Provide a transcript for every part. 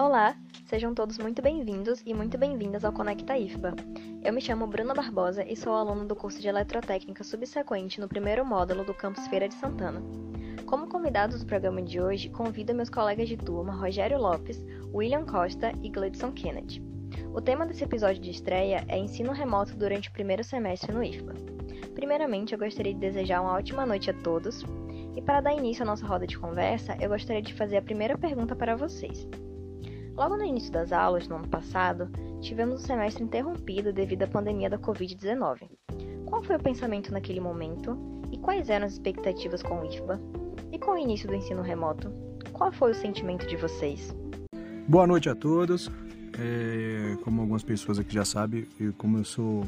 Olá, sejam todos muito bem-vindos e muito bem-vindas ao Conecta IFBA. Eu me chamo Bruna Barbosa e sou aluna do curso de Eletrotécnica subsequente no primeiro módulo do campus Feira de Santana. Como convidados do programa de hoje, convido meus colegas de turma Rogério Lopes, William Costa e Gleidson Kennedy. O tema desse episódio de estreia é ensino remoto durante o primeiro semestre no IFBA. Primeiramente, eu gostaria de desejar uma ótima noite a todos. E para dar início à nossa roda de conversa, eu gostaria de fazer a primeira pergunta para vocês. Logo no início das aulas, no ano passado, tivemos o semestre interrompido devido à pandemia da Covid-19. Qual foi o pensamento naquele momento e quais eram as expectativas com o IFBA? E com o início do ensino remoto, qual foi o sentimento de vocês? Boa noite a todos. É, como algumas pessoas aqui já sabem, eu, como eu sou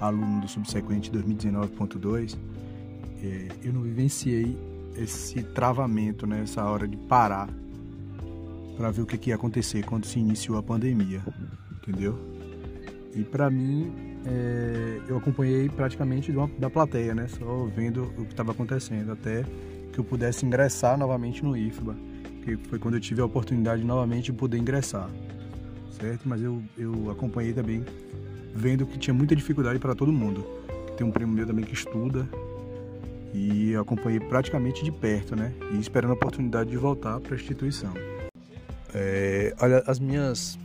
aluno do subsequente 2019.2, é, eu não vivenciei esse travamento, né, essa hora de parar para ver o que, que, ia acontecer quando se iniciou a pandemia, entendeu? E para mim, é, eu acompanhei praticamente uma, da plateia, né? Só vendo o que estava acontecendo, até que eu pudesse ingressar novamente no IFBA, que foi quando eu tive a oportunidade novamente de poder ingressar, certo? Mas eu, eu acompanhei também, vendo que tinha muita dificuldade para todo mundo. Tem um primo meu também que estuda e acompanhei praticamente de perto, né? E esperando a oportunidade de voltar para a instituição. É, olha, as minhas,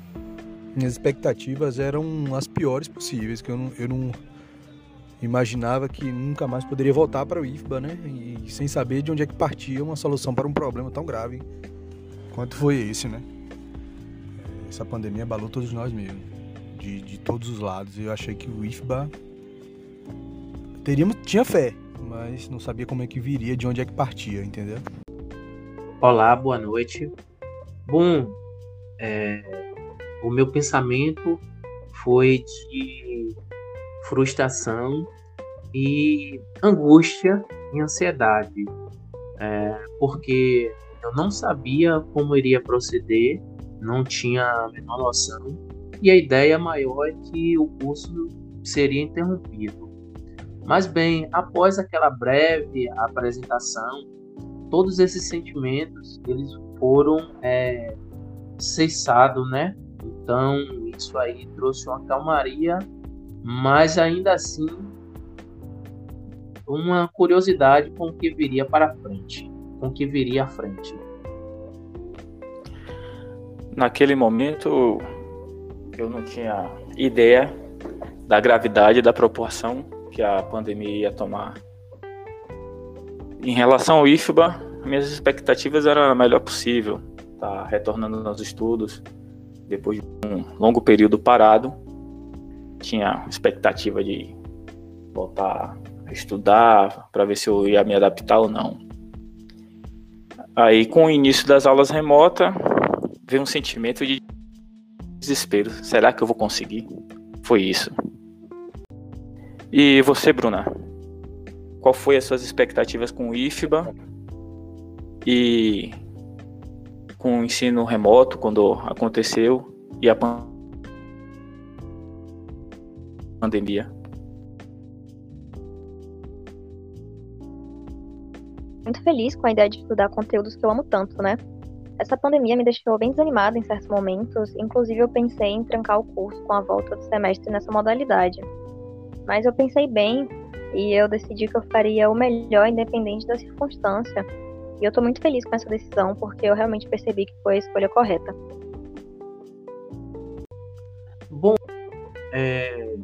minhas expectativas eram as piores possíveis, que eu não, eu não imaginava que nunca mais poderia voltar para o IFBA, né? E sem saber de onde é que partia uma solução para um problema tão grave quanto foi esse, né? Essa pandemia abalou todos nós mesmo, de, de todos os lados. Eu achei que o IFBA teríamos, tinha fé, mas não sabia como é que viria, de onde é que partia, entendeu? Olá, boa noite. Bom, é, o meu pensamento foi de frustração e angústia e ansiedade, é, porque eu não sabia como iria proceder, não tinha a menor noção, e a ideia maior é que o curso seria interrompido. Mas bem, após aquela breve apresentação, todos esses sentimentos eles foram é, cessados, né? Então isso aí trouxe uma calmaria, mas ainda assim uma curiosidade com o que viria para frente, com o que viria à frente. Naquele momento eu não tinha ideia da gravidade da proporção que a pandemia ia tomar. Em relação ao IFBA, minhas expectativas eram a melhor possível, tá retornando aos estudos depois de um longo período parado. Tinha expectativa de voltar a estudar para ver se eu ia me adaptar ou não. Aí, com o início das aulas remotas, veio um sentimento de desespero. Será que eu vou conseguir? Foi isso. E você, Bruna? Qual foi as suas expectativas com o IFBA e com o ensino remoto quando aconteceu e a pandemia. Muito feliz com a ideia de estudar conteúdos que eu amo tanto, né? Essa pandemia me deixou bem desanimada em certos momentos, inclusive eu pensei em trancar o curso com a volta do semestre nessa modalidade. Mas eu pensei bem e eu decidi que eu faria o melhor independente da circunstância e eu estou muito feliz com essa decisão, porque eu realmente percebi que foi a escolha correta. Bom, é,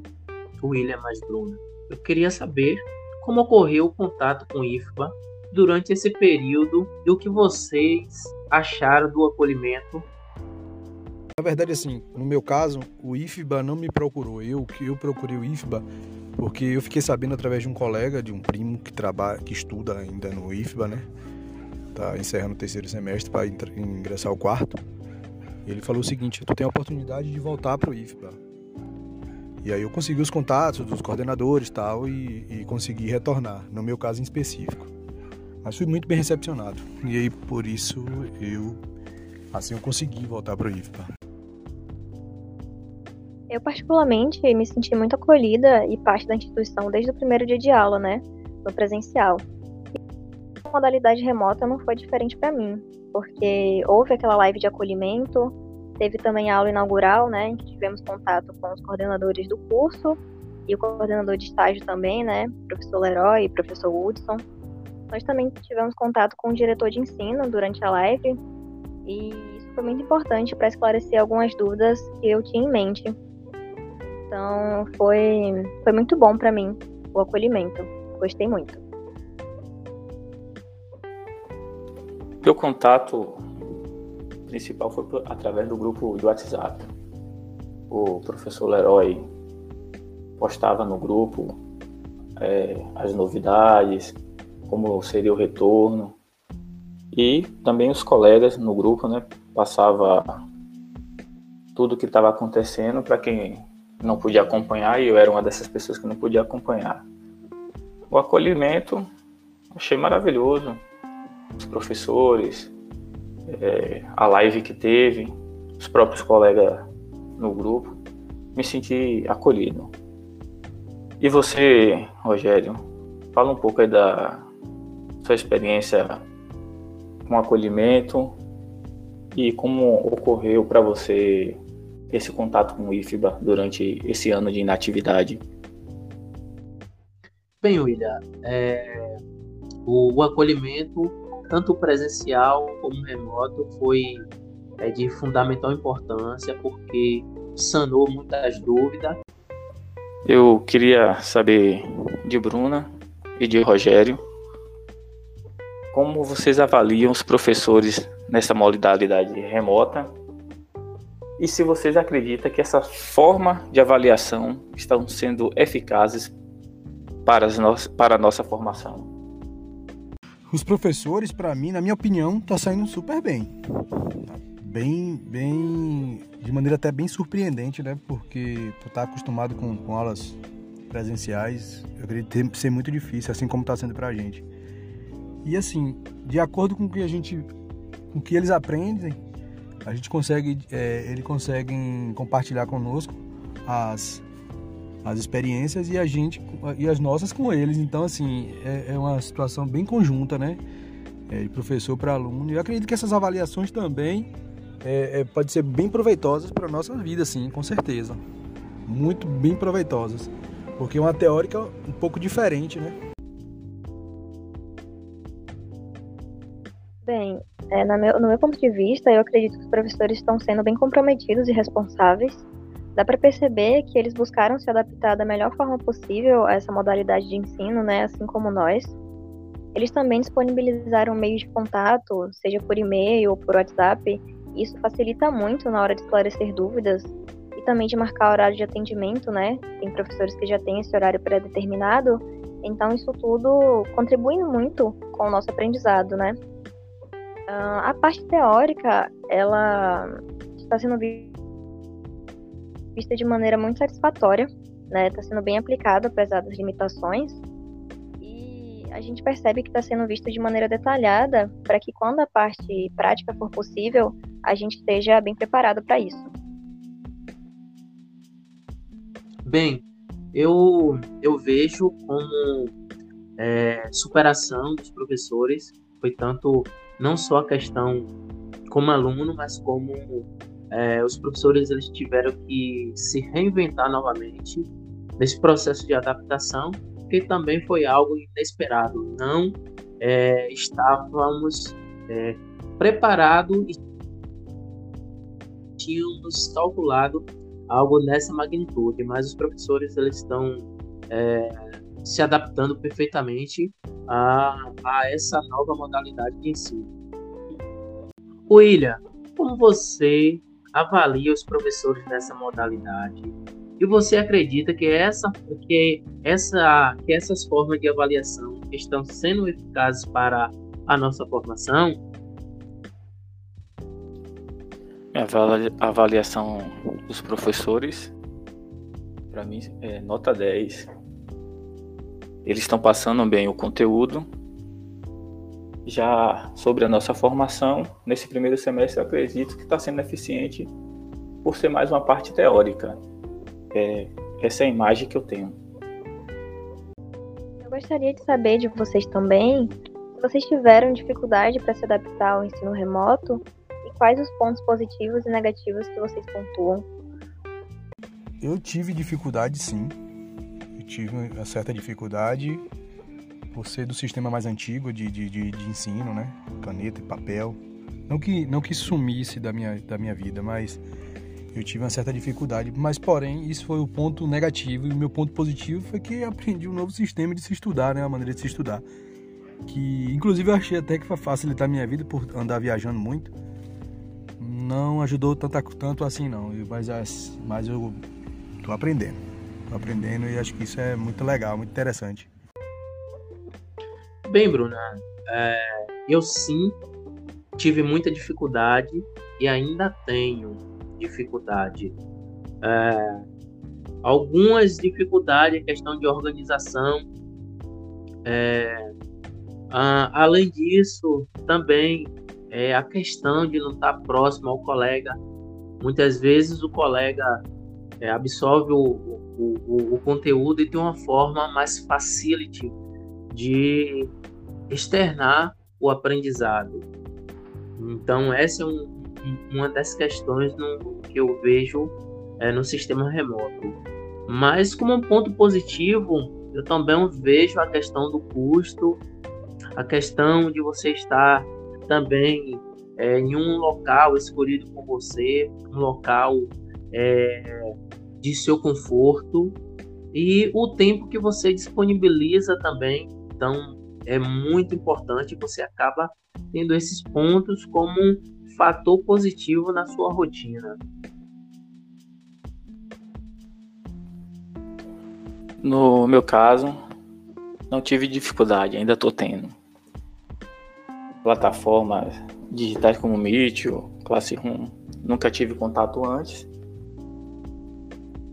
William mais Bruna, eu queria saber como ocorreu o contato com o IFBA durante esse período e o que vocês acharam do acolhimento. Na verdade, assim, no meu caso, o IFBA não me procurou. Eu que eu procurei o IFBA porque eu fiquei sabendo através de um colega, de um primo que trabalha, que estuda ainda no IFBA, né? Tá encerrando o terceiro semestre para ingressar o quarto. Ele falou o seguinte: tu tem a oportunidade de voltar para o IFBA. E aí eu consegui os contatos dos coordenadores tal, e, e consegui retornar, no meu caso em específico. Mas fui muito bem recepcionado. E aí por isso eu assim eu consegui voltar para o IFBA. Eu particularmente me senti muito acolhida e parte da instituição desde o primeiro dia de aula, né, no presencial modalidade remota não foi diferente para mim, porque houve aquela live de acolhimento teve também a aula inaugural, né, em que tivemos contato com os coordenadores do curso e o coordenador de estágio também, né, professor Leroy e professor Woodson. Nós também tivemos contato com o diretor de ensino durante a live e isso foi muito importante para esclarecer algumas dúvidas que eu tinha em mente. Então, foi, foi muito bom para mim o acolhimento. Gostei muito. Meu contato principal foi através do grupo do WhatsApp. O professor Leroy postava no grupo é, as novidades, como seria o retorno. E também os colegas no grupo, né, passava tudo o que estava acontecendo para quem não podia acompanhar, e eu era uma dessas pessoas que não podia acompanhar. O acolhimento achei maravilhoso. Os professores, é, a live que teve, os próprios colegas no grupo, me senti acolhido. E você, Rogério, fala um pouco aí da sua experiência com acolhimento e como ocorreu para você esse contato com o IFBA durante esse ano de inatividade. Bem, William, é, o, o, acolhimento, tanto presencial como remoto, foi é, de fundamental importância porque sanou muitas dúvidas eu queria saber de Bruna e de Rogério como vocês avaliam os professores nessa modalidade remota e se vocês acreditam que essa forma de avaliação estão sendo eficazes para, no para a nossa formação. Os professores, para mim, na minha opinião, tá saindo super bem. Bem, bem de maneira até bem surpreendente, né? Porque tu tá acostumado com, com aulas presenciais, eu acredito ser muito difícil, assim como está sendo para a gente. E assim, de acordo com o que a gente, com que eles aprendem, a gente consegue, é, eles conseguem compartilhar conosco as as experiências e a gente e as nossas com eles. Então assim é, é uma situação bem conjunta, né? É, de professor para aluno. E eu acredito que essas avaliações também é, é, pode ser bem proveitosas para nossa vida, sim, com certeza. Muito bem proveitosas. Porque é uma teórica um pouco diferente, né? Bem, é, no, meu, no meu ponto de vista, eu acredito que os professores estão sendo bem comprometidos e responsáveis. Dá para perceber que eles buscaram se adaptar da melhor forma possível a essa modalidade de ensino, né, assim como nós. Eles também disponibilizaram meios de contato, seja por e-mail ou por WhatsApp, isso facilita muito na hora de esclarecer dúvidas e também de marcar horário de atendimento, né? Tem professores que já têm esse horário pré-determinado, então isso tudo contribui muito com o nosso aprendizado, né? Uh, a parte teórica, ela está sendo vista de maneira muito satisfatória, né? Está sendo bem aplicada, apesar das limitações a gente percebe que está sendo visto de maneira detalhada para que quando a parte prática for possível, a gente esteja bem preparado para isso. Bem, eu, eu vejo como é, superação dos professores foi tanto não só a questão como aluno, mas como é, os professores eles tiveram que se reinventar novamente nesse processo de adaptação que também foi algo inesperado. Não é, estávamos é, preparados e tínhamos calculado algo nessa magnitude, mas os professores eles estão é, se adaptando perfeitamente a, a essa nova modalidade de ensino. William, como você avalia os professores nessa modalidade? E você acredita que essa, que essa, que essas formas de avaliação estão sendo eficazes para a nossa formação? A avaliação dos professores, para mim, é nota 10. Eles estão passando bem o conteúdo. Já sobre a nossa formação, nesse primeiro semestre, eu acredito que está sendo eficiente por ser mais uma parte teórica é, essa é a imagem que eu tenho. Eu gostaria de saber de vocês também se vocês tiveram dificuldade para se adaptar ao ensino remoto e quais os pontos positivos e negativos que vocês pontuam? Eu tive dificuldade, sim. Eu tive uma certa dificuldade por ser do sistema mais antigo de, de, de, de ensino, né? Caneta e papel. Não que, não que sumisse da minha, da minha vida, mas eu tive uma certa dificuldade. Mas, porém, isso foi o ponto negativo. E o meu ponto positivo foi que aprendi um novo sistema de se estudar, né? A maneira de se estudar. Que, inclusive, eu achei até que vai facilitar a minha vida por andar viajando muito. Não ajudou tanto, tanto assim, não. Mas, mas eu tô aprendendo. Tô aprendendo e acho que isso é muito legal, muito interessante. Bem, Bruna, é, eu sim tive muita dificuldade e ainda tenho dificuldade. É, algumas dificuldades em questão de organização. É, a, além disso, também é a questão de não estar próximo ao colega. Muitas vezes o colega é, absorve o, o, o, o, conteúdo e tem uma forma mais facility de externar o aprendizado. Então, essa é um, uma das questões no, que eu vejo é, no sistema remoto. Mas, como um ponto positivo, eu também vejo a questão do custo, a questão de você estar também é, em um local escolhido por você, um local é, de seu conforto e o tempo que você disponibiliza também. Então, é muito importante, você acaba tendo esses pontos como um fator positivo na sua rotina. No meu caso, não tive dificuldade, ainda estou tendo. Plataformas digitais como Meet, Classroom, nunca tive contato antes.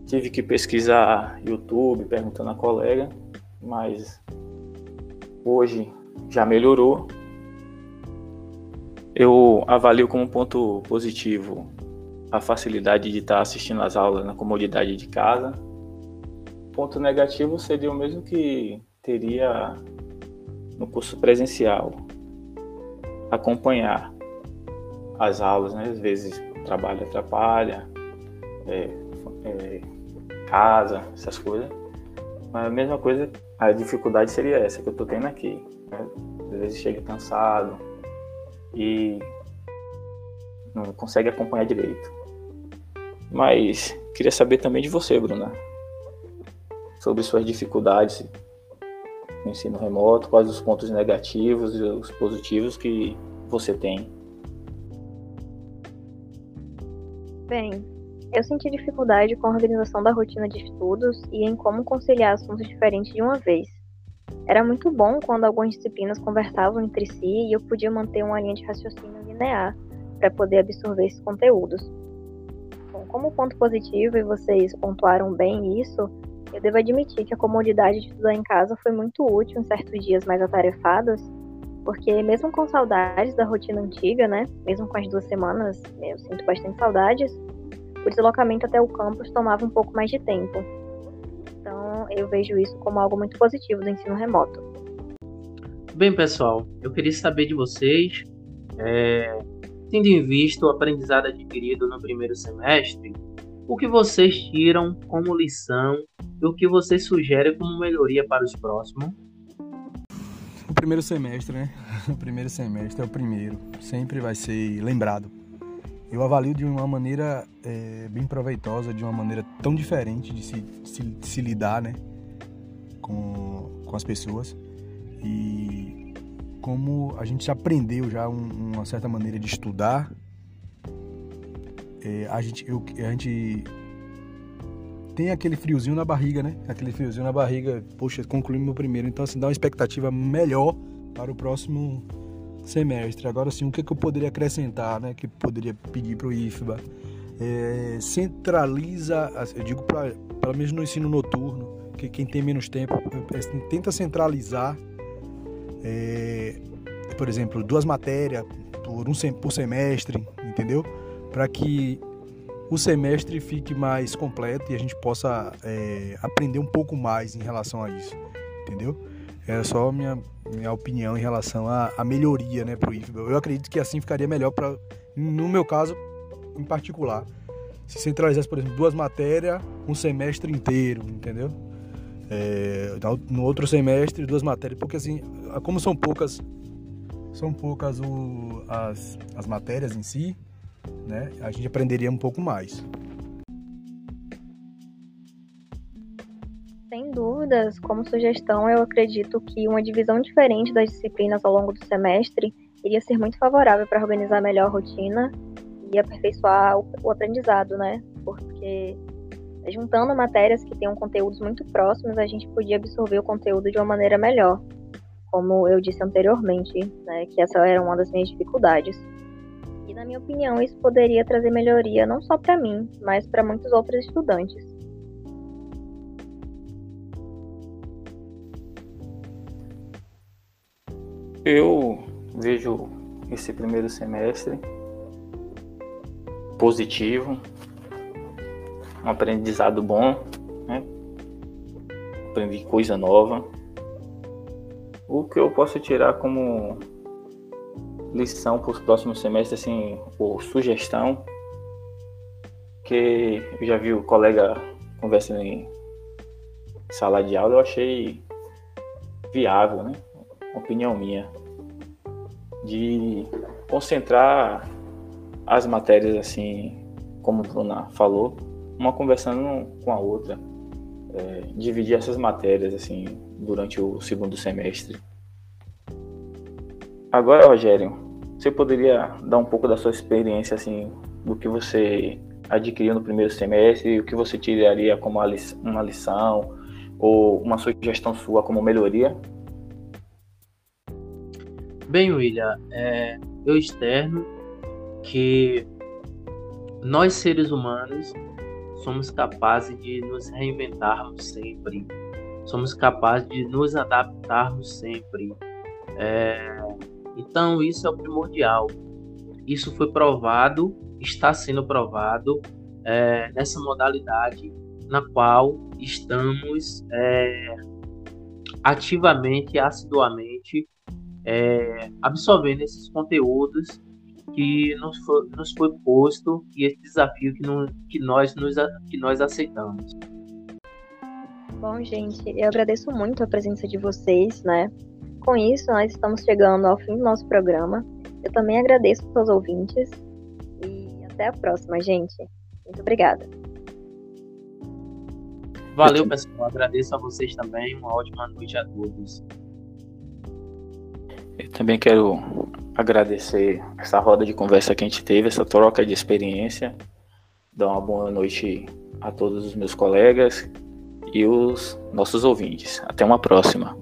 Tive que pesquisar YouTube, perguntando a colega, mas hoje já melhorou. Eu avalio como ponto positivo a facilidade de estar assistindo às aulas na comodidade de casa. Ponto negativo seria o mesmo que teria no curso presencial. Acompanhar as aulas, né? Às vezes trabalho atrapalha, é, é, casa, essas coisas. Mas a mesma coisa a dificuldade seria essa que eu tô tendo aqui. Né? Às vezes chega cansado e não consegue acompanhar direito. Mas queria saber também de você, Bruna, sobre suas dificuldades no ensino remoto, quais os pontos negativos e os positivos que você tem. Bem, eu senti dificuldade com a organização da rotina de estudos e em como conciliar assuntos diferentes de uma vez. Era muito bom quando algumas disciplinas conversavam entre si e eu podia manter uma linha de raciocínio linear para poder absorver esses conteúdos. Bom, como ponto positivo, e vocês pontuaram bem isso, eu devo admitir que a comodidade de estudar em casa foi muito útil em certos dias mais atarefados, porque mesmo com saudades da rotina antiga, né, mesmo com as duas semanas, eu sinto bastante saudades, o deslocamento até o campus tomava um pouco mais de tempo. Então, eu vejo isso como algo muito positivo do ensino remoto. Bem, pessoal, eu queria saber de vocês, é, tendo em vista o aprendizado adquirido no primeiro semestre, o que vocês tiram como lição e o que vocês sugerem como melhoria para os próximos? O primeiro semestre, né? O primeiro semestre é o primeiro, sempre vai ser lembrado eu avalio de uma maneira é, bem proveitosa, de uma maneira tão diferente de se, se, se lidar né, com, com as pessoas. E como a gente aprendeu já um, uma certa maneira de estudar, é, a, gente, eu, a gente tem aquele friozinho na barriga, né? Aquele friozinho na barriga, poxa, concluí meu primeiro, então assim, dá uma expectativa melhor para o próximo semestre. Agora sim, o que, que eu poderia acrescentar, né? Que poderia pedir para o IFBA? É, centraliza, eu digo pra, pelo menos no ensino noturno, que quem tem menos tempo é, tenta centralizar, é, por exemplo, duas matérias por um por semestre, entendeu? Para que o semestre fique mais completo e a gente possa é, aprender um pouco mais em relação a isso, entendeu? Era só minha, minha opinião em relação à, melhoria né, para o IFBA. Eu acredito que assim ficaria melhor para, no meu caso em particular, se centralizasse, por exemplo, duas matérias, um semestre inteiro, entendeu? É, no outro semestre, duas matérias, porque assim, como são poucas, são poucas o, as, as matérias em si, né? A gente aprenderia um pouco mais. Sem dúvidas, como sugestão, eu acredito que uma divisão diferente das disciplinas ao longo do semestre iria ser muito favorável para organizar melhor a rotina e aperfeiçoar o, aprendizado, né? Porque juntando matérias que tenham conteúdos muito próximos, a gente podia absorver o conteúdo de uma maneira melhor. Como eu disse anteriormente, né, que essa era uma das minhas dificuldades. E na minha opinião, isso poderia trazer melhoria não só para mim, mas para muitos outros estudantes. Eu vejo esse primeiro semestre positivo, um aprendizado bom, né? aprendi coisa nova. O que eu posso tirar como lição para os próximos semestres, assim, ou sugestão, que eu já vi o colega conversando em sala de aula, eu achei viável, né? Opinião minha, de concentrar as matérias assim, como a Bruna falou, uma conversando com a outra. É, dividir essas matérias assim durante o segundo semestre. Agora, Rogério, você poderia dar um pouco da sua experiência assim do que você adquiriu no primeiro semestre, o que você tiraria como uma lição ou uma sugestão sua como melhoria? Bem, William, é, eu externo que nós seres humanos somos capazes de nos reinventarmos sempre, somos capazes de nos adaptarmos sempre. É, então, isso é o primordial. Isso foi provado, está sendo provado é, nessa modalidade na qual estamos é, ativamente, assiduamente é, absorvendo esses conteúdos que nos foi, nos foi posto e esse desafio que, no, que, nós, nos, que nós aceitamos. Bom, gente, eu agradeço muito a presença de vocês, né? Com isso, nós estamos chegando ao fim do nosso programa. Eu também agradeço aos ouvintes e até a próxima, gente. Muito obrigada. Valeu, pessoal. Agradeço a vocês também. Uma ótima noite a todos. Também quero agradecer essa roda de conversa que a gente teve, essa troca de experiência. Dar uma boa noite a todos os meus colegas e os nossos ouvintes. Até uma próxima.